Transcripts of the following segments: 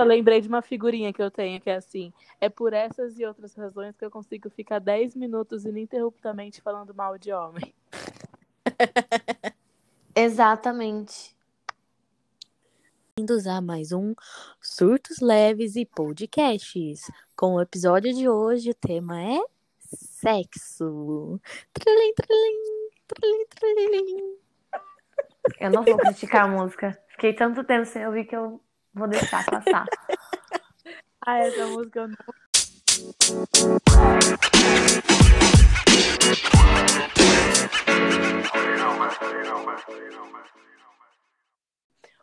Nossa, lembrei de uma figurinha que eu tenho que é assim. É por essas e outras razões que eu consigo ficar 10 minutos ininterruptamente falando mal de homem. Exatamente. Bem-vindos a mais um Surtos Leves e Podcasts. Com o episódio de hoje, o tema é sexo. Trilim, trilim, trilim, trilim. Eu não vou criticar a música. Fiquei tanto tempo sem ouvir que eu vou deixar passar. Ah, essa música eu não.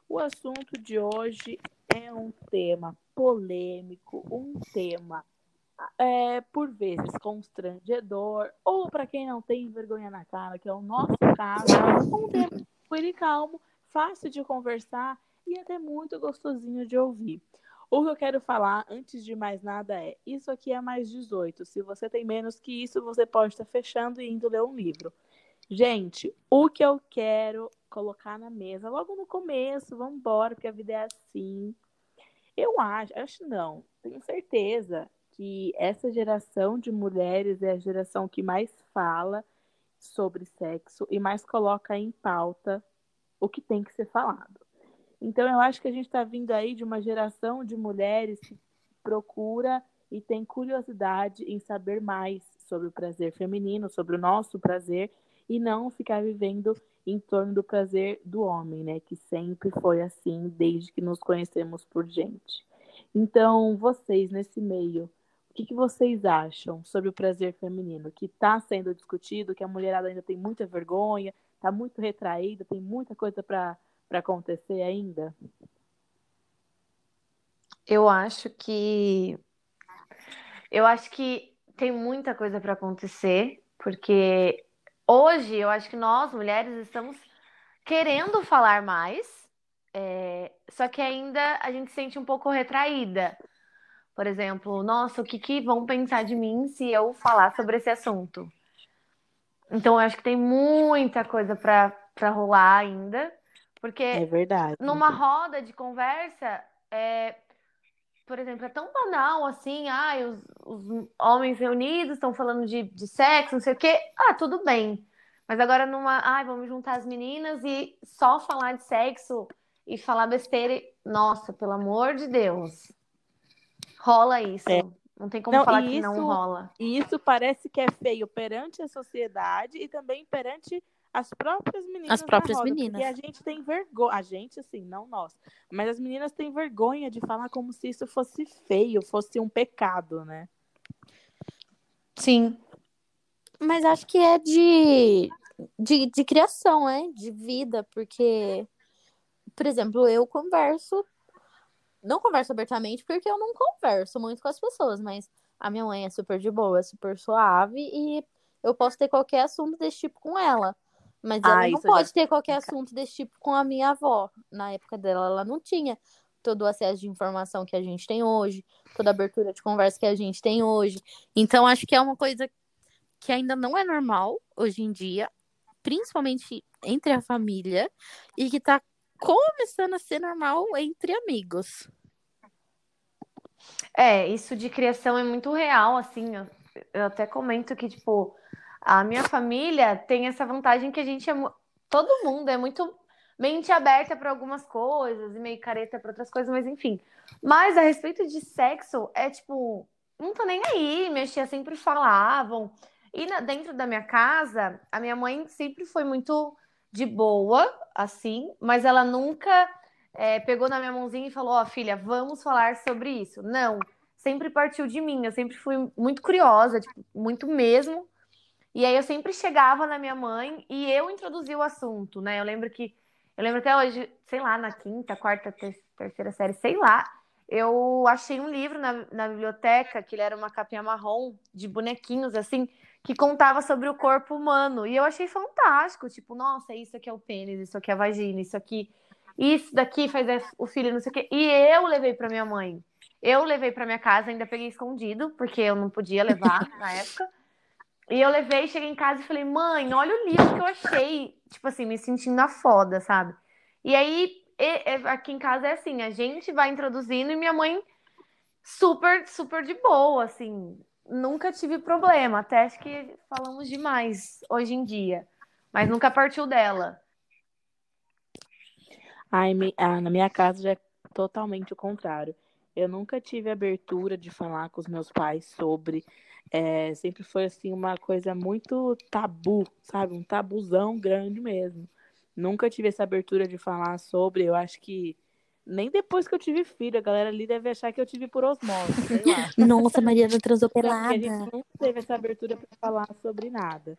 O assunto de hoje é um tema polêmico, um tema é, por vezes constrangedor, ou para quem não tem vergonha na cara, que é o nosso caso, um tema e calmo, fácil de conversar e até muito gostosinho de ouvir. O que eu quero falar, antes de mais nada, é: isso aqui é mais 18. Se você tem menos que isso, você pode estar fechando e indo ler um livro. Gente, o que eu quero colocar na mesa logo no começo, vamos embora, porque a vida é assim. Eu acho, acho não, tenho certeza que essa geração de mulheres é a geração que mais fala sobre sexo e mais coloca em pauta o que tem que ser falado. Então, eu acho que a gente está vindo aí de uma geração de mulheres que procura e tem curiosidade em saber mais sobre o prazer feminino, sobre o nosso prazer, e não ficar vivendo em torno do prazer do homem, né? Que sempre foi assim desde que nos conhecemos por gente. Então, vocês nesse meio, o que, que vocês acham sobre o prazer feminino? Que está sendo discutido, que a mulherada ainda tem muita vergonha, está muito retraída, tem muita coisa para acontecer ainda? Eu acho que. Eu acho que tem muita coisa para acontecer, porque hoje eu acho que nós, mulheres, estamos querendo falar mais, é... só que ainda a gente se sente um pouco retraída. Por exemplo, nossa, o que, que vão pensar de mim se eu falar sobre esse assunto? Então, eu acho que tem muita coisa para rolar ainda. Porque É verdade. numa roda de conversa, é, por exemplo, é tão banal assim, ai, os, os homens reunidos estão falando de, de sexo, não sei o quê. Ah, tudo bem. Mas agora numa, ai, vamos juntar as meninas e só falar de sexo e falar besteira. e- Nossa, pelo amor de Deus. Rola isso. É. Não tem como Não, falar que não rola. E isso parece que é feio perante a sociedade e também perante as próprias meninas. As próprias roda, meninas. Porque a gente tem vergonha. A gente, assim, não nós. Mas as meninas têm vergonha de falar como se isso fosse feio, fosse um pecado, né? Sim. Mas acho que é de, de, de criação, né? De vida, porque, por exemplo, eu converso, não converso abertamente porque eu não converso muito com as pessoas, mas a minha mãe é super de boa, é super suave e eu posso ter qualquer assunto desse tipo com ela. Mas Ah, ela não isso eu já pode ter qualquer assunto desse tipo com a minha avó. Na época dela, ela não tinha todo o acesso de informação que a gente tem hoje, toda a abertura de conversa que a gente tem hoje. Então, acho que é uma coisa que ainda não é normal hoje em dia, principalmente entre a família, e que tá começando a ser normal entre amigos. É, isso de criação é muito real, assim. Eu, eu até comento que, tipo, a minha família tem essa vantagem que a gente é. Todo mundo é muito mente aberta para algumas coisas e meio careta para outras coisas, mas enfim. Mas a respeito de sexo, é tipo, não tô nem aí, minhas tias sempre falavam. E na- dentro da minha casa, a minha mãe sempre foi muito de boa, assim, mas ela nunca é, pegou na minha mãozinha e falou: Ó, filha, vamos falar sobre isso. Não, sempre partiu de mim. Eu sempre fui muito curiosa, tipo, muito mesmo. E aí eu sempre chegava na minha mãe e eu introduzia o assunto, né? Eu lembro que. Eu lembro até hoje, sei lá, na quinta, quarta, ter- terceira série, sei lá. Eu achei um livro na, na biblioteca, que ele era uma capinha marrom, de bonequinhos, assim, que contava sobre o corpo humano. E eu achei fantástico. Tipo, nossa, isso aqui é o pênis, isso aqui é a vagina, isso aqui isso daqui faz o filho, não sei o quê. E eu levei para minha mãe. Eu levei para minha casa, ainda peguei escondido, porque eu não podia levar na época. E eu levei, cheguei em casa e falei, mãe, olha o livro que eu achei. Tipo assim, me sentindo a foda, sabe? E aí aqui em casa é assim, a gente vai introduzindo e minha mãe super, super de boa, assim. Nunca tive problema, até acho que falamos demais hoje em dia, mas nunca partiu dela. Ai, me- ah, na minha casa já é totalmente o contrário. Eu nunca tive abertura de falar com os meus pais sobre. É, sempre foi assim uma coisa muito tabu, sabe? Um tabuzão grande mesmo. Nunca tive essa abertura de falar sobre. Eu acho que nem depois que eu tive filho, a galera ali deve achar que eu tive por osmose. Nossa, Mariana transou pelada. a gente nunca teve essa abertura para falar sobre nada.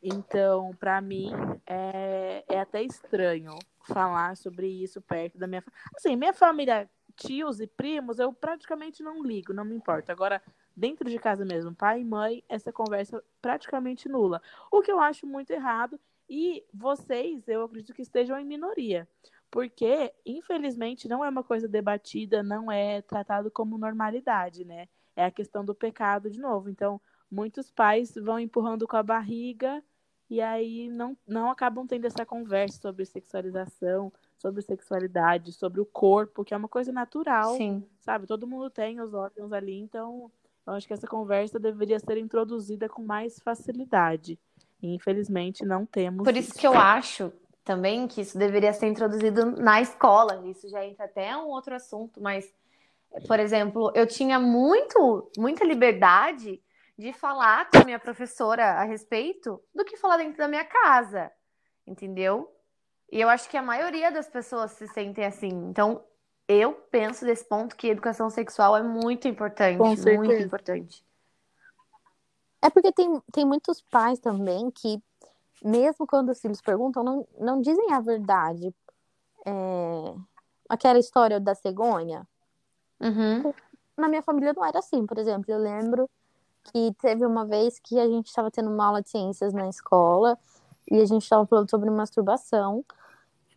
Então, para mim, é, é até estranho falar sobre isso perto da minha família. Assim, minha família, tios e primos, eu praticamente não ligo, não me importa. Agora, dentro de casa mesmo, pai e mãe, essa conversa é praticamente nula. O que eu acho muito errado. E vocês, eu acredito que estejam em minoria. Porque, infelizmente, não é uma coisa debatida, não é tratado como normalidade, né? É a questão do pecado de novo. Então, muitos pais vão empurrando com a barriga e aí não, não acabam tendo essa conversa sobre sexualização, sobre sexualidade, sobre o corpo, que é uma coisa natural, Sim. sabe? Todo mundo tem os órgãos ali, então eu acho que essa conversa deveria ser introduzida com mais facilidade. E, infelizmente, não temos Por isso que eu acho também que isso deveria ser introduzido na escola. Isso já entra até um outro assunto, mas, por exemplo, eu tinha muito, muita liberdade de falar com a minha professora a respeito do que falar dentro da minha casa, entendeu? E eu acho que a maioria das pessoas se sentem assim. Então, eu penso desse ponto que educação sexual é muito importante, muito importante. É porque tem, tem muitos pais também que, mesmo quando os filhos perguntam, não, não dizem a verdade. É, Aquela história da cegonha. Uhum. Na minha família não era assim, por exemplo. Eu lembro que teve uma vez que a gente estava tendo uma aula de ciências na escola e a gente estava falando sobre masturbação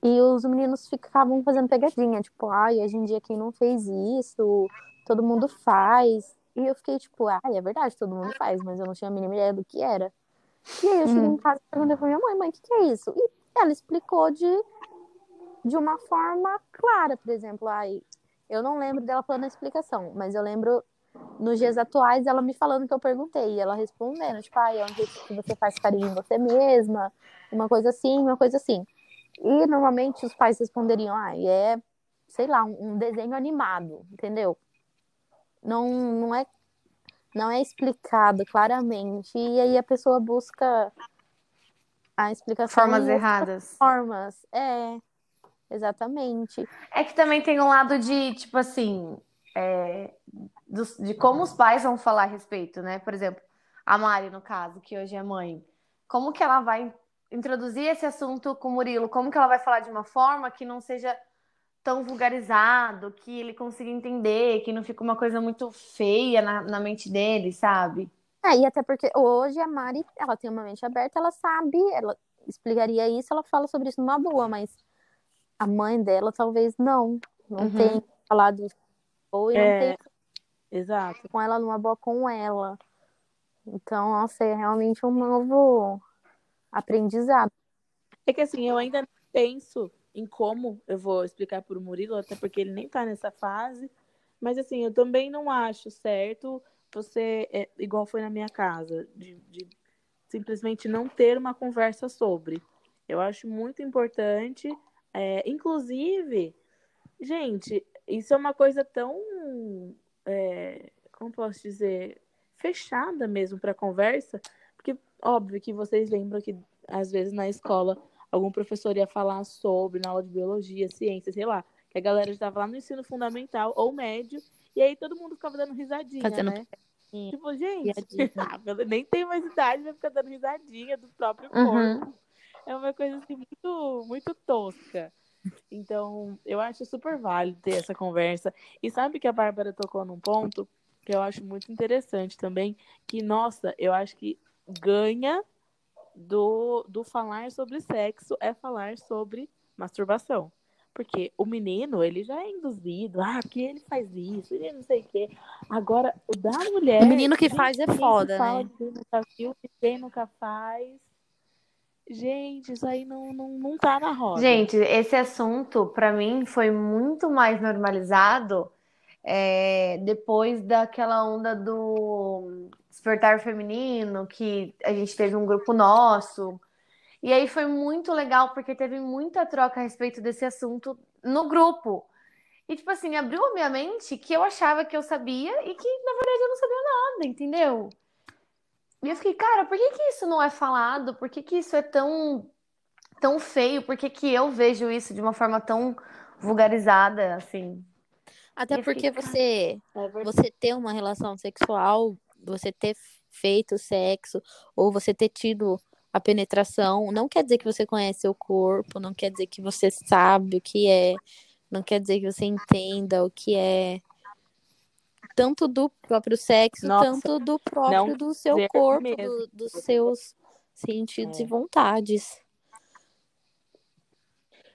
e os meninos ficavam fazendo pegadinha, tipo, ai, hoje em dia quem não fez isso, todo mundo faz. E eu fiquei tipo, ai, é verdade, todo mundo faz, mas eu não tinha a mínima ideia do que era. E aí eu cheguei Hum. em casa e perguntei pra minha mãe, mãe, o que, que é isso? E ela explicou de, de uma forma clara, por exemplo, ai, eu não lembro dela falando a explicação, mas eu lembro nos dias atuais ela me falando que eu perguntei, e ela respondendo, tipo, ai, é um jeito que você faz carinho em você mesma, uma coisa assim, uma coisa assim. E normalmente os pais responderiam, ah, é, sei lá, um, um desenho animado, entendeu? Não, não é não é explicado claramente e aí a pessoa busca a explicação Formas erradas. formas. É, exatamente. É que também tem um lado de, tipo assim, é, dos- de como os pais vão falar a respeito, né? Por exemplo, a Mari, no caso, que hoje é mãe. Como que ela vai introduzir esse assunto com o Murilo? Como que ela vai falar de uma forma que não seja tão vulgarizado, que ele consiga entender, que não fique uma coisa muito feia na, na mente dele, sabe? É, e até porque hoje a Mari, ela tem uma mente aberta, ela sabe, ela explicaria isso, ela fala sobre isso numa boa, mas a mãe dela talvez não, não Uhum. tem falado ou e não É. tem Exato. com ela numa boa com ela. Então, nossa, é realmente um novo aprendizado. É que assim, eu ainda penso em como eu vou explicar pro Murilo, até porque ele nem tá nessa fase. Mas assim, eu também não acho certo você, é, igual foi na minha casa, de, de simplesmente não ter uma conversa sobre. Eu acho muito importante. é, inclusive, gente, isso é uma coisa tão. é, como posso dizer? Fechada mesmo para conversa. Porque, óbvio que vocês lembram que, às vezes, na escola, algum professor ia falar sobre, na aula de biologia, ciência, sei lá, que a galera estava lá no ensino fundamental ou médio, e aí todo mundo ficava dando risadinha, Fazendo né? Tipo, gente, ah, nem tenho mais idade, vai ficar dando risadinha do próprio corpo. Uhum. É uma coisa assim muito, muito tosca. Então, eu acho super válido ter essa conversa. E sabe que a Bárbara tocou num ponto que eu acho muito interessante também, que, nossa, eu acho que ganha do, do falar sobre sexo é falar sobre masturbação. Porque o menino, ele já é induzido, ah, porque ele faz isso, ele não sei o quê. Agora, o da mulher. O menino que faz é que foda, fala né? que nunca viu, que quem nunca faz. Gente, isso aí não, não, não tá na roda. Gente, esse assunto, para mim, foi muito mais normalizado é, depois daquela onda do despertar feminino, que a gente teve um grupo nosso. E aí foi muito legal, porque teve muita troca a respeito desse assunto no grupo. E, tipo assim, abriu a minha mente que eu achava que eu sabia e que, na verdade, eu não sabia nada, entendeu? E eu fiquei, cara, por que, que isso não é falado? Por que, que isso é tão, tão feio? Por que, que eu vejo isso de uma forma tão vulgarizada, assim? Até porque você, É você ter uma relação sexual, você ter feito sexo, ou você ter tido a penetração, não quer dizer que você conhece seu corpo, não quer dizer que você sabe o que é, não quer dizer que você entenda o que é. Tanto do próprio sexo, Nossa, tanto do próprio do seu corpo, do- dos seus sentidos É. e vontades.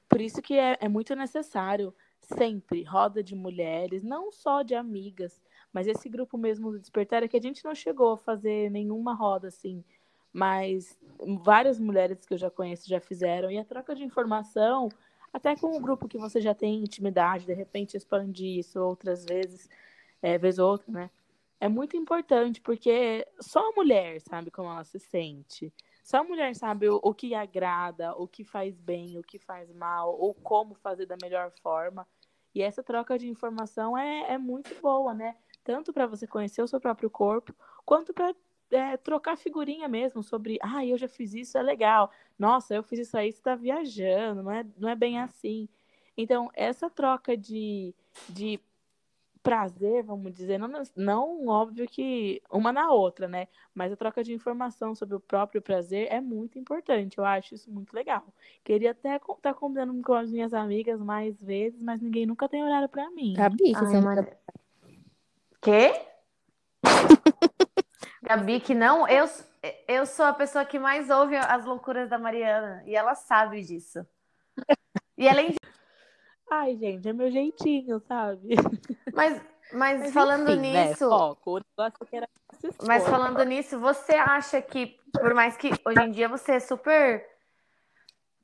Por isso que é, é muito necessário sempre roda de mulheres, não só de amigas, mas esse grupo mesmo do Despertar é que a gente não chegou a fazer nenhuma roda assim, mas várias mulheres que eu já conheço já fizeram e a troca de informação, até com o grupo que você já tem intimidade, de repente expandir isso outras vezes, é, vez ou outra, né? É muito importante porque só a mulher sabe como ela se sente. Só a mulher sabe o, o que agrada, o que faz bem, o que faz mal, ou como fazer da melhor forma. E essa troca de informação é, é muito boa, né? Tanto para você conhecer o seu próprio corpo, quanto para trocar figurinha mesmo sobre, ah, eu já fiz isso, é legal. Nossa, eu fiz isso aí, você tá viajando, não é, não é bem assim. Então, essa troca de, de prazer, vamos dizer, não, não óbvio que uma na outra, né? Mas a troca de informação sobre o próprio prazer é muito importante. Eu acho isso muito legal. Queria até estar tá combinando com as minhas amigas mais vezes, mas ninguém nunca tem olhado para mim. Gabi, que Ai, você mas- Quê? Gabi, que não? Eu, eu sou a pessoa que mais ouve as loucuras da Mariana. E ela sabe disso. E além de... Ai, gente, é meu jeitinho, sabe? Mas, mas, Mas falando enfim, né, nisso... foco, o negócio é que era. Mas falando nisso, você acha que, por mais que hoje em dia você é super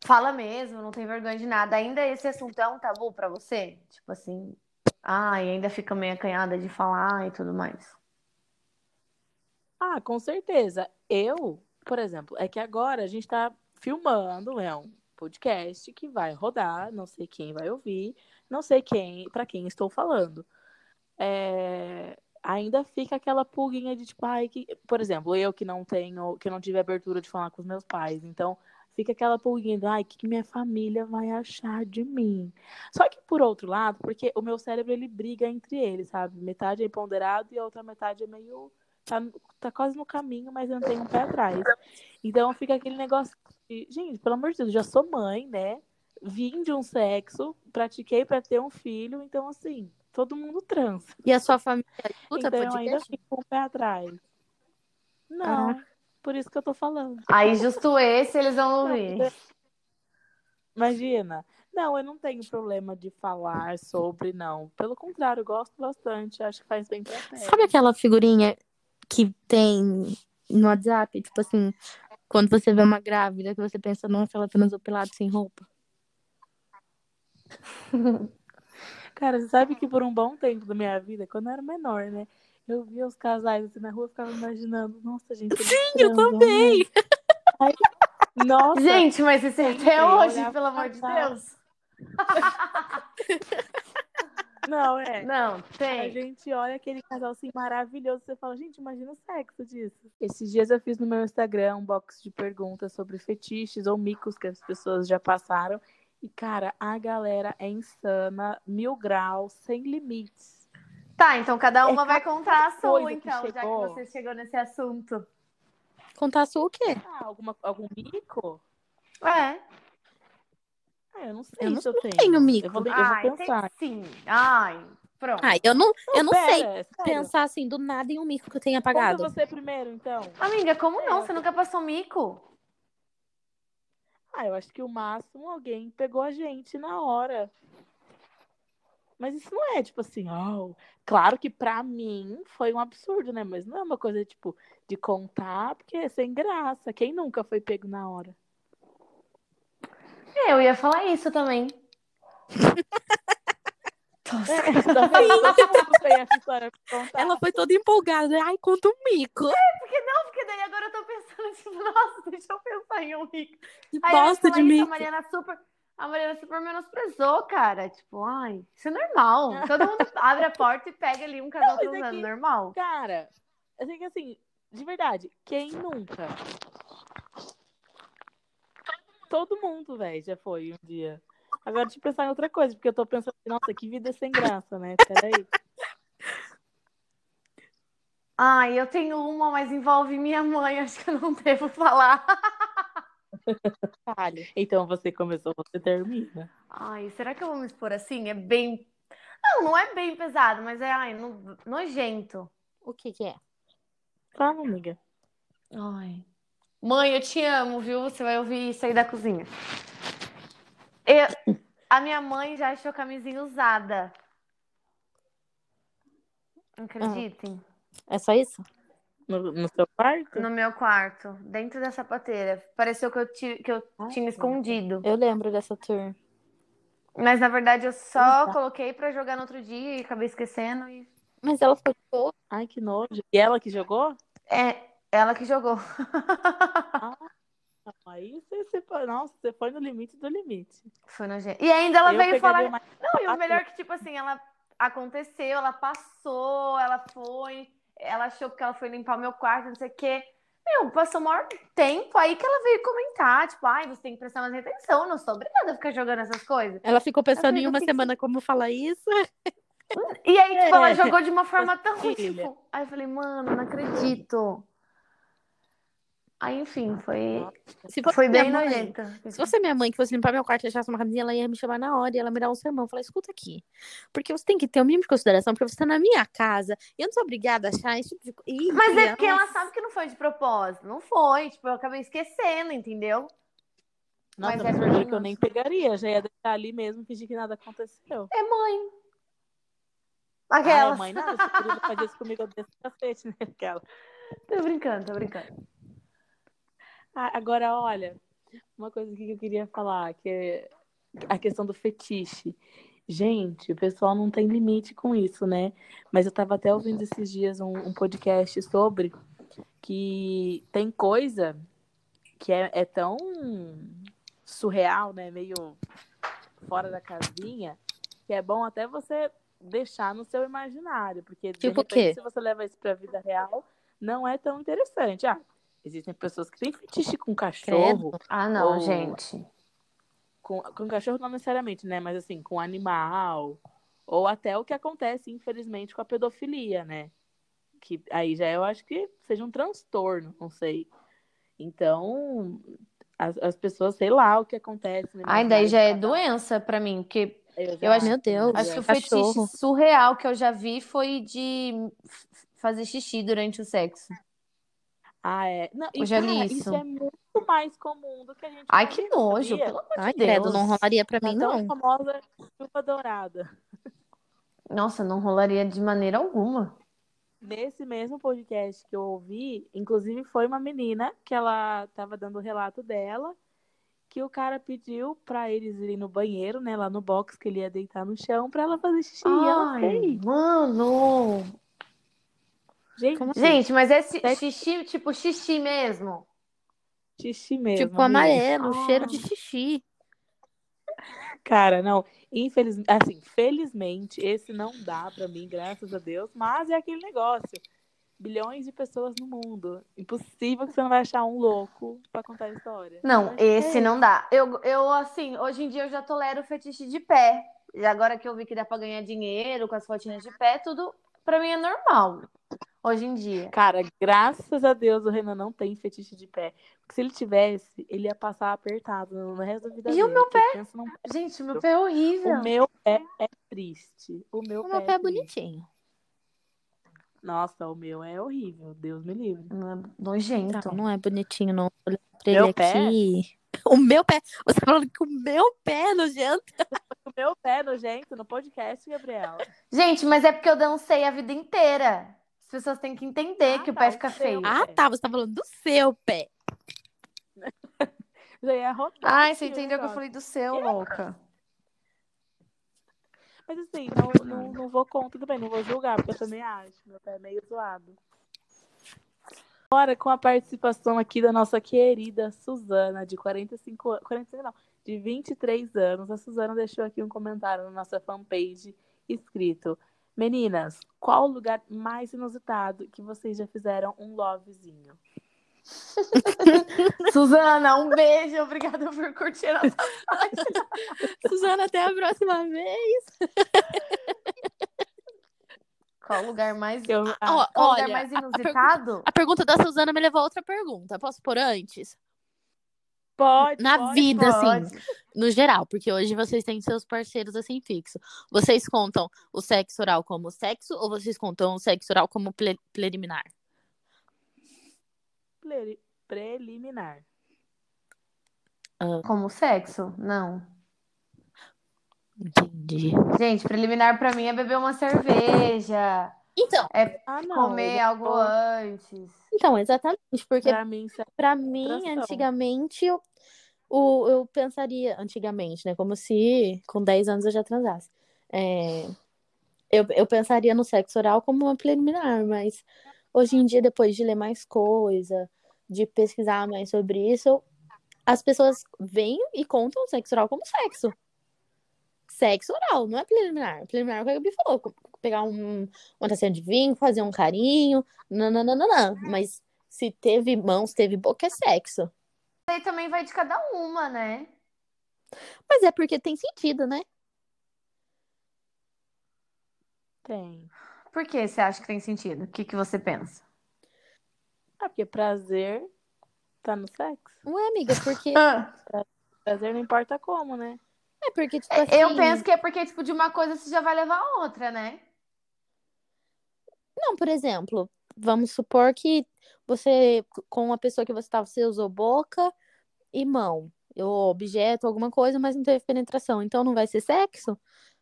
fala mesmo, não tem vergonha de nada, ainda esse assunto é um tabu pra você? Tipo assim, ai, ainda fica meio acanhada de falar e tudo mais. Ah, com certeza. Eu, por exemplo, é que agora a gente tá filmando, é um podcast que vai rodar, não sei quem vai ouvir, não sei quem, para quem estou falando. É, ainda fica aquela pulguinha de tipo, ai, que, por exemplo, eu que não tenho, que não tive abertura de falar com os meus pais, então fica aquela pulguinha de, ai, o que, que minha família vai achar de mim? Só que por outro lado, porque o meu cérebro ele briga entre eles, sabe? Metade é empoderado e a outra metade é meio tá, tá quase no caminho, mas eu não tenho um pé atrás. Então fica aquele negócio de, gente, pelo amor de Deus, eu já sou mãe, né? Vim de um sexo, pratiquei para ter um filho, então assim, todo mundo transa. E a sua família escuta então eu ainda podcast? fico com o pé atrás. Não, por isso que eu tô falando. Aí, justo esse, eles vão ouvir. Imagina. Não, eu não tenho problema de falar sobre, não. Pelo contrário, gosto bastante. Acho que faz bem pra pele. Sabe aquela figurinha que tem no WhatsApp? Tipo assim, quando você vê uma grávida que você pensa, nossa, ela transou pelado sem roupa. Cara, você sabe que por um bom tempo da minha vida, quando eu era menor, né? Eu via os casais assim na rua, eu ficava imaginando, nossa, gente. Sim, eu transam, também. né? Nossa, Gente, mas isso é até eu hoje, pelo amor de. Deus. não, é. Não, A tem. gente olha aquele casal assim maravilhoso, você fala, gente, imagina o sexo disso. Esses dias eu fiz no meu Instagram um box de perguntas sobre fetiches ou micos que as pessoas já passaram. E, cara, a galera é insana, mil graus, sem limites. Tá, então cada uma É vai contar a sua, então, já que você chegou nesse assunto. Contar sua o quê? Ah, alguma, algum mico? É. Ah, eu não sei Eu não se eu tenho. tenho mico. Eu vou, eu Ai, vou pensar. tem sim. Ai, pronto. Ah, eu não, eu não Pera, sei sério. pensar assim do nada em um mico que eu tenha Conta apagado. você primeiro, então. Amiga, como não? É. Você nunca passou mico? Ah, eu acho que o máximo alguém pegou a gente na hora. Mas isso não é tipo assim, ó. Claro que pra mim foi um absurdo, né? Mas não é uma coisa tipo de contar, porque é sem graça. Quem nunca foi pego na hora? É, eu ia falar isso também. É. Ela foi toda empolgada. Ai, conta um mico. Porque não, porque daí agora eu tô pensando, tipo, nossa, deixa eu pensar em um rico. Que Aí bosta de mico. A Mariana super. A Mariana super menosprezou, cara. Tipo, ai, isso é normal. Todo mundo abre a porta e pega ali um casal é transando, que- normal. Cara, eu sei que assim, de verdade, quem nunca? Todo mundo, velho, já foi um dia. Agora deixa eu pensar em outra coisa, porque eu tô pensando, nossa, que vida sem graça, né? Peraí. Ai, eu tenho uma, mas envolve minha mãe, acho que eu não devo falar. Fale. Então você começou, você termina. Ai, será que eu vou me expor assim? É bem. Não, não é bem pesado, mas é ai, no- nojento. O que que é? Fala, amiga. Ai. Mãe, eu te amo, viu? Você vai ouvir isso aí da cozinha. Eu- A minha mãe já achou camisinha usada. Acreditem? É só isso? No, no seu quarto? No meu quarto, dentro da sapateira. Pareceu que eu, ti- que eu Ai, tinha escondido. Eu lembro dessa tour. Mas na verdade eu só Eita. coloquei pra jogar no outro dia e acabei esquecendo. E... Mas ela ficou. Ai, que nojo. E ela que jogou? É ela que jogou. Não, aí você, você foi- nossa, você foi no limite do limite. Foi nojento. E ainda ela Eu veio falar. mais- Não, e o melhor é que, tipo assim, ela aconteceu, ela passou, ela foi, ela achou que ela foi limpar o meu quarto, não sei o quê. Meu, passou o maior tempo aí que ela veio comentar, tipo, ai, você tem que prestar mais atenção, não sou obrigada a ficar jogando essas coisas. Ela ficou pensando em uma "O que que semana como falar isso. E aí, tipo, ela É. jogou de uma forma tão, tipo... Aí eu falei, mano, não acredito. Aí, enfim, foi, Se fosse foi bem mãe- nojenta. Se fosse minha mãe que fosse limpar meu quarto e achasse uma camisinha, ela ia me chamar na hora e ela me dar um sermão. Falar, escuta aqui. Porque você tem que ter o mínimo de consideração, porque você tá na minha casa. E eu não sou obrigada a achar esse tipo de coisa. Mas é porque ela sabe que não foi de propósito. Não foi, tipo, eu acabei esquecendo, entendeu? Nossa, Mas mas, é que eu nem pegaria? Já ia deixar ali mesmo, fingir que nada aconteceu. É mãe. Aquela. mãe, nada, você podia fazer isso comigo desse cacete, né? Aquela. Tô brincando, tô brincando. Ah, agora, olha, uma coisa que eu queria falar, que é a questão do fetiche. Gente, o pessoal não tem limite com isso, né? Mas eu tava até ouvindo esses dias um, um podcast sobre que tem coisa que é, é tão surreal, né? Meio fora da casinha, que é bom até você deixar no seu imaginário, porque de Tipo repente, se você leva isso pra vida real, não é tão interessante. Ah, existem pessoas que têm fetiche com cachorro, Ah, não, Ou- gente. com, com cachorro não necessariamente, né? Mas assim, com animal, ou até o que acontece, infelizmente, com a pedofilia, né? Que aí já eu acho que seja um transtorno, não sei. Então, as, as pessoas, sei lá o que acontece. no Ai, daí já é doença pra mim, porque Eu, eu acho- Meu Deus. acho que o Cachorro. fetiche surreal que eu já vi foi de fazer xixi durante o sexo. Ah, é. Não, e, Eu já li cara, isso. é muito mais comum do que a gente Ai, que nojo, sabia? pelo amor Ai, de credo, Deus. não rolaria pra mim, tão não. famosa chuva dourada. Nossa, não rolaria de maneira alguma. Nesse mesmo podcast que eu ouvi, inclusive foi uma menina que ela tava dando o relato dela, que o cara pediu pra eles irem no banheiro, né, lá no box que ele ia deitar no chão pra ela fazer xixi. E ela Ai, fez. mano. Gente, assim? Gente, mas esse Sexo- xixi, tipo xixi mesmo. xixi mesmo. Tipo amarelo, Ah. cheiro de xixi. Cara, não, infelizmente, assim, felizmente, esse não dá pra mim, graças a Deus, mas é aquele negócio. Bilhões de pessoas no mundo. Impossível que você não vai achar um louco pra contar a história. Não, Mas é esse não dá. Eu, eu, assim, hoje em dia eu já tolero o fetiche de pé. E agora que eu vi que dá pra ganhar dinheiro com as fotinhas de pé, tudo pra mim é normal. Hoje em dia. Cara, graças a Deus o Renan não tem fetiche de pé. Porque se ele tivesse, ele ia passar apertado no resto da vida E dele. o meu pensa num- Gente, meu pé é horrível. O meu pé é triste. O meu, O meu pé é triste. bonitinho. Nossa, o meu é horrível. Deus me livre. Não é Nojento. Não, não é bonitinho, não. Olha pra Meu ele pé? aqui. O meu pé. Você tá falando que o meu pé é nojento? O meu pé é nojento no podcast, Gabriel. Gente, mas é porque eu dancei a vida inteira. As pessoas têm que entender Ah, que o tá, pé o fica seu. feio. Ah, tá. Você tá falando do seu pé. Já ia rodar. Ai, você entendeu que eu falei do seu, louca. Mas assim, não, não, não vou contra também, não vou julgar, porque eu também acho. Meu pé é meio zoado. Agora, com a participação aqui da nossa querida Suzana, de 45 anos. 45 não, de 23 anos. A Suzana deixou aqui um comentário na nossa fanpage escrito. Meninas, qual o lugar mais inusitado que vocês já fizeram um lovezinho? Suzana, um beijo. Obrigada por curtir a nossa Suzana, até a próxima vez. Qual o lugar mais. Eu, Ó, ah, Qual olha, lugar mais a- a inusitado? A pergunta da Suzana me levou a outra pergunta. Posso por antes? pode, Na pode, vida, pode. assim, no geral, porque hoje vocês têm seus parceiros assim fixo. Vocês contam o sexo oral como sexo ou vocês contam o sexo oral como ple- preliminar? Pre- Preliminar. Como sexo? Não. Entendi. Gente, preliminar pra mim é beber uma cerveja, Então, Ah, não. comer eu algo tô- antes. então, exatamente, porque Pra mim, é Pra mim, Tração. antigamente, eu, o, eu pensaria, antigamente, né? Como se com 10 anos eu já transasse. É, eu, eu pensaria no sexo oral como uma preliminar, mas hoje em dia, depois de ler mais coisa, de pesquisar mais sobre isso, as pessoas vêm e contam o sexo oral como sexo. Sexo oral, não é preliminar. Preliminar é o que a Gabi falou. Pegar um, uma tacinha de vinho, fazer um carinho, nananana. Mas se teve mãos, teve boca, é sexo. Aí também vai de cada uma, né? Mas é porque tem sentido, né? tem. Por que você acha que tem sentido? O que, que você pensa? Ah, porque prazer tá no sexo. Não é, amiga, porque. Prazer não importa como, né? É porque, tipo assim. Eu penso que é porque, tipo, de uma coisa você já vai levar a outra, né? Não, por exemplo, vamos supor que você, com uma pessoa que você tava, você usou boca e mão, ou objeto, alguma coisa, mas não teve penetração. Então não vai ser sexo?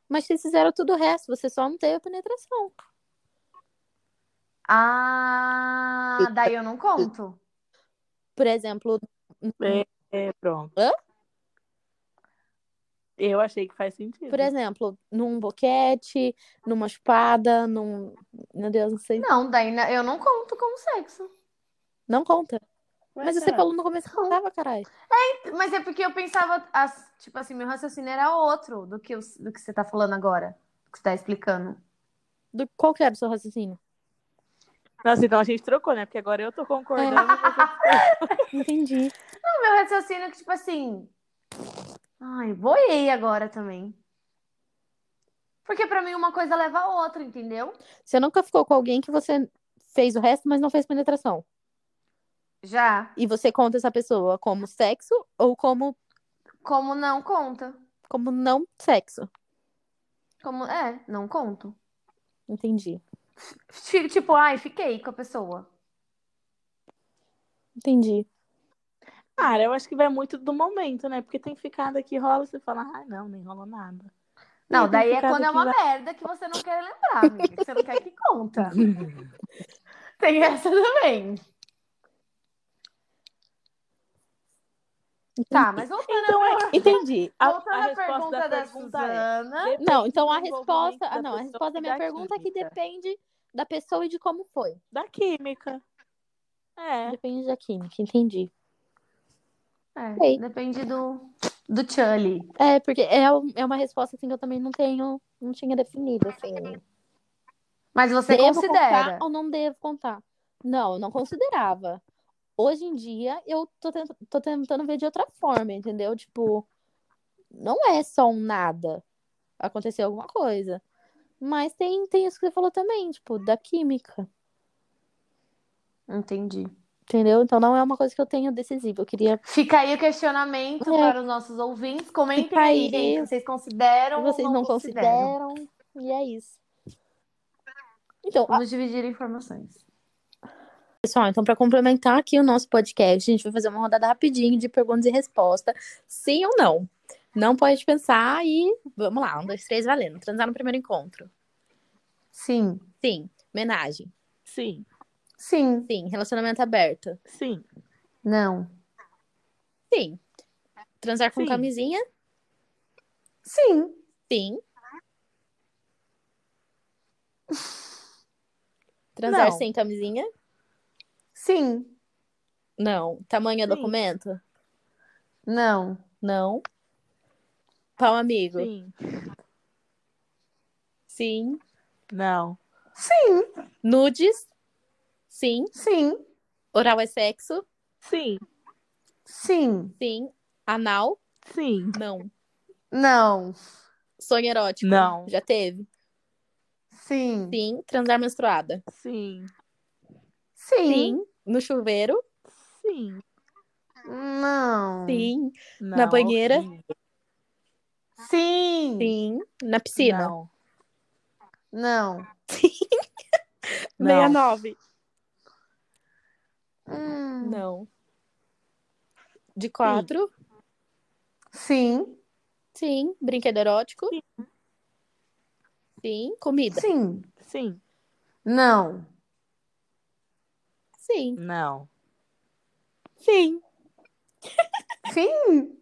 Mas vocês fizeram tudo o resto, você só não teve a penetração. Ah, daí eu não conto. Por exemplo, É, é, pronto. Hã? Eu achei que faz sentido. por exemplo, num boquete, numa chupada, num. Meu Deus, não sei. Não, daí eu não conto como sexo. Não conta. Ué, Mas você falou no começo que contava, caralho. Mas é porque eu pensava, as- tipo assim, meu raciocínio era outro do que, os- do que você tá falando agora. Do que você tá explicando. Do, qual que era o seu raciocínio? Nossa, então a gente trocou, né? Porque agora eu tô concordando. você Entendi. O meu raciocínio é que, tipo assim. Ai, boiei agora também. Porque pra mim uma coisa leva a outra, entendeu? Você nunca ficou com alguém que você fez o resto, mas não fez penetração. Já. E você conta essa pessoa como sexo ou como, Como não conta. como não sexo. Como. É, não conto. Entendi. Tipo, ai, fiquei com a pessoa. Entendi. Cara, eu acho que vai muito do momento, né? Porque tem ficado aqui, rola, você fala, ah, não, nem rolou nada. Não, tem daí é quando é uma vai- merda que você não quer lembrar, amiga. que Você não quer que conta. Tem essa também. Tá, mas voltando Então é. Entendi. A, Voltando a à resposta pergunta da da pergunta é. Suzana. depende Não, então a resposta. Ah, da não, a resposta da minha da pergunta é que química. depende da pessoa e de como foi. Da química. É. Depende da química, entendi. É, Sei. depende do, do Chully. É, porque é, é uma resposta assim que eu também não tenho, não tinha definido, assim. Mas você devo considera. contar ou não devo contar? Não, eu não considerava. Hoje em dia, eu tô, tent- tô tentando ver de outra forma, entendeu? Tipo, não é só um nada. Aconteceu alguma coisa. Mas tem, tem isso que você falou também, tipo, da química. Entendi. Entendeu? Então não é uma coisa que eu tenho decisiva. Eu queria. Fica aí o questionamento É. para os nossos ouvintes. Comentem Fica aí, aí. gente. Vocês consideram Vocês ou não consideram? consideram. E é isso. Então, Vamos dividir informações. Pessoal, então para complementar aqui o nosso podcast, a gente vai fazer uma rodada rapidinho de perguntas e respostas, sim ou não. Não pode pensar e vamos lá, um, dois, três, valendo. Transar no primeiro encontro. Sim. Sim. Homenagem. Sim. Sim. Sim. Relacionamento aberto. Sim. Não. Sim. Transar com Sim. camisinha? Sim. Sim. Transar Não. sem camisinha? Sim. Não. Tamanho é Sim. documento? Não. Não. Pau amigo? Sim. Sim. Não. Sim. Nudes? Sim. Sim. Oral é sexo? Sim. Sim. Sim. Anal? Sim. Não. Não. Sonho erótico? Não. Já teve? Sim. Sim. Transar menstruada? Sim. Sim. No chuveiro? Sim. Não. Sim. Não. Na banheira? Sim. Sim. Na piscina? Não. Não. Não. 69? Hum. Não. De quatro? Sim. Sim. Brinquedo erótico? Sim. Sim. Comida? Sim. Sim. Não. Sim. Não. Sim. Sim.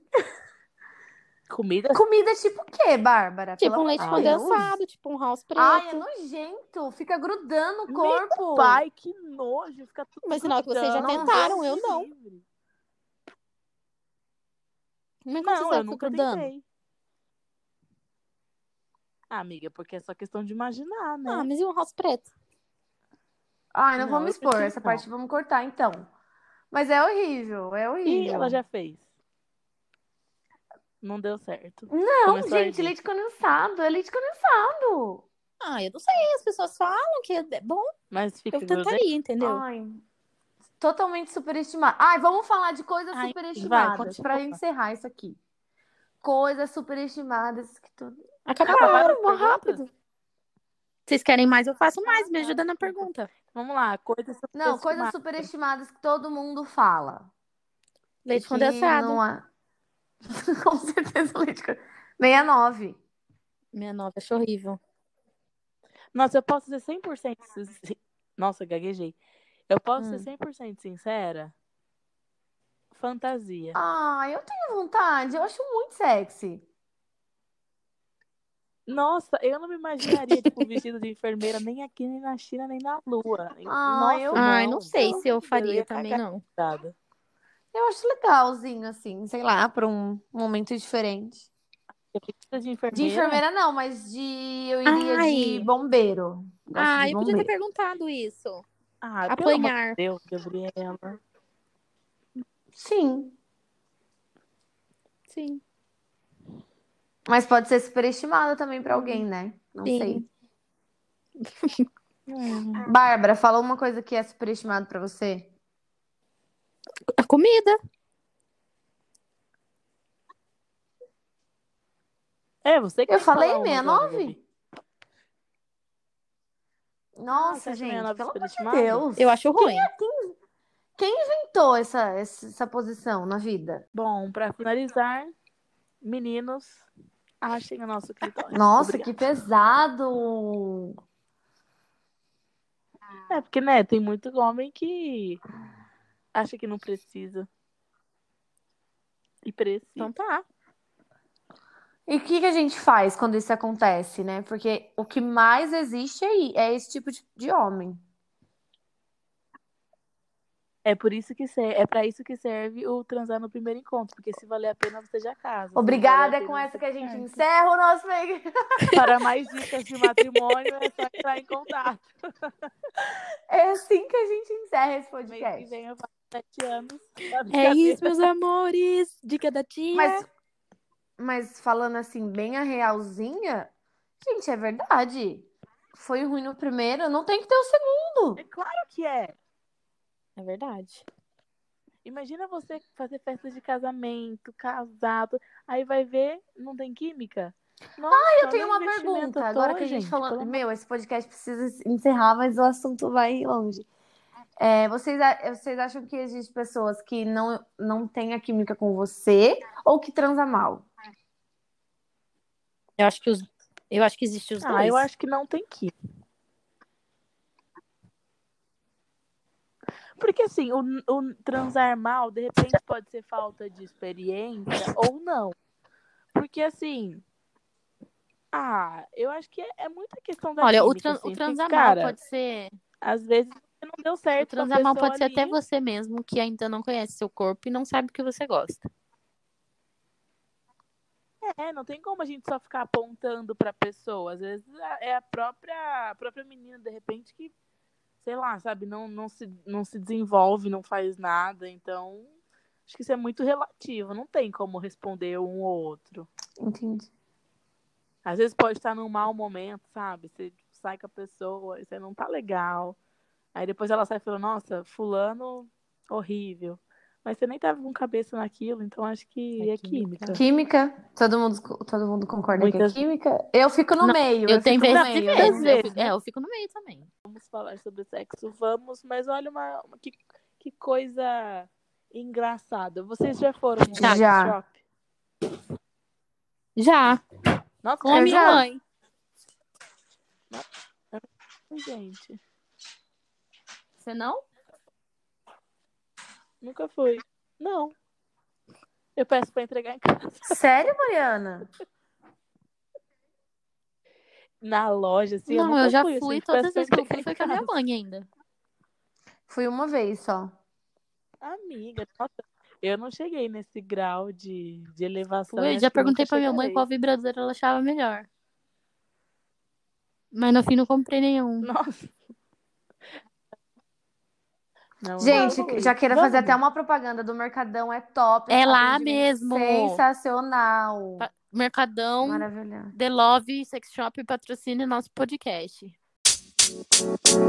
Comida? Comida tipo o quê, Bárbara? Tipo Pelo um leite Deus. condensado, tipo um house preto. Ai, é nojento. Fica grudando o corpo. Pai, que nojo. Fica tudo Mas sinal que vocês já tentaram, eu não. Como é que Não, você eu sabe que nunca grudando? tentei. Ah, amiga, porque é só questão de imaginar, né? Ah, mas e um house preto? Ai, não, Não, vamos eu expor. Essa parte vamos cortar, então. Mas é horrível, é E horrível. ela já fez. Não deu certo. Não, Começou gente, leite condensado. É leite condensado. Ah, eu não sei, as pessoas falam que é bom. Mas fica Eu tentaria, entendeu? Ai, totalmente superestimado. Ai, vamos falar de coisas Ai, superestimadas vai, pra encerrar isso aqui. Coisas superestimadas que tudo. Acabaram, rápido. Vocês querem mais? Eu faço mais, me ajuda na pergunta. Vamos lá, coisas Não, coisas superestimadas. superestimadas que todo mundo fala. Leite Que condensado. não há- Com certeza, leite condensado. 69. 69, acho horrível. Nossa, eu posso ser 100%. sin- Nossa, gaguejei. Eu posso Hum. ser 100% sincera? Fantasia. Ah, eu tenho vontade. Eu acho muito sexy. Nossa, eu não me imaginaria, tipo, vestido de enfermeira nem aqui, nem na China, nem na Lua. Ah, Nossa, eu- Ai, não sei se eu Eu faria ia também, não. Nada. Eu acho legalzinho, assim, sei lá, pra um momento diferente. De De enfermeira? enfermeira não, mas de eu iria Ai. de bombeiro. Gosto Ah, de eu podia ter bombeiro. perguntado isso. Ah, pelo amor Apanhar. de Deus, Gabriela. Sim, Sim. mas pode ser superestimada também pra alguém, né? Não Sim. sei. Bárbara, fala uma coisa que é superestimado pra você. Comida. É, você que Eu falar falei uma agora, 69? Gabi. Ah, Nossa, você acha gente, 69 pelo amor de? Deus. Eu acho ruim. Quem inventou essa, essa, essa posição na vida? Bom, pra finalizar, meninos, achem o nosso clitóris. Nossa, Obrigada. que pesado! É, porque, né, tem muito homem que acha que não precisa. E precisa. Então tá. E o que que a gente faz quando isso acontece, né? Porque o que mais existe aí é esse tipo de, de homem. É por isso que serve, é para isso que serve o transar no primeiro encontro, porque se valer a pena você já casa. Obrigada, é com essa que a gente encerra o nosso. Para mais dicas de matrimônio é só entrar em contato. É assim que a gente encerra esse Mês que podcast. vem eu sete anos. É isso, meus amores. Dica da tia. Mas, mas falando assim, bem a realzinha, gente, é verdade. Foi ruim no primeiro, não tem que ter o segundo. É claro que é. É verdade. Imagina você fazer festa de casamento, casado, aí vai ver, não tem química. Nossa, Eu tenho o uma pergunta. à Agora que a gente falou. pelo amor- Meu, esse podcast precisa encerrar, mas o assunto vai longe. É, vocês, vocês acham que existem pessoas que não, não têm a química com você ou que transa mal? Eu acho que os. Eu acho que existe os Ah, dois. eu acho que não tem química. Porque assim, o, o transar mal, de repente, pode ser falta de experiência ou não. Porque assim. Ah, eu acho que é, é muita questão da Olha, o, química, tran assim, o transar cara, mal pode ser. Às vezes não deu O certo. a transar mal pode ser até ali. você mesmo que ainda não conhece seu corpo e não sabe o que você gosta. É, não tem como a gente só ficar apontando pra pessoa. Às vezes é a própria, a própria menina, de repente, que, sei lá, sabe, não, não, se, não se desenvolve, não faz nada. Então, acho que isso é muito relativo. Não tem como responder um ou outro. Entendi. Às vezes pode estar num mau momento, sabe? Você sai com a pessoa você não tá legal. Aí depois ela sai falando, nossa, fulano horrível. Mas você nem tava com cabeça naquilo, então acho que É é química. Química, todo mundo, todo mundo concorda Muitas- que é química? Eu fico no Não, meio. Eu, tenho fico no vezes e meio. vezes. Eu fico-? É, eu fico no meio também. Vamos falar sobre sexo, vamos, mas olha uma, uma- que, que coisa engraçada. Vocês já foram no Já. sex Já. shop? Já, Nossa, com a Eu minha já. mãe. gente, Você não? nunca fui. Não. Eu peço pra entregar em casa. Sério, Mariana? Na loja, assim, eu não, nunca eu já fui. fui. assim, Todas as vezes que eu fui foi com a minha mãe ainda. Fui uma vez só. Amiga, nossa, eu não cheguei nesse grau de, de elevação. Fui, eu já perguntei pra minha mãe qual vibrador ela achava melhor. Mas no fim não comprei nenhum. Nossa. Não, Gente, não já queira fazer até uma propaganda do Mercadão, é top. É lá mesmo. Sensacional. Pa- Mercadão, Maravilhoso. The Love Sex Shop patrocina nosso podcast. You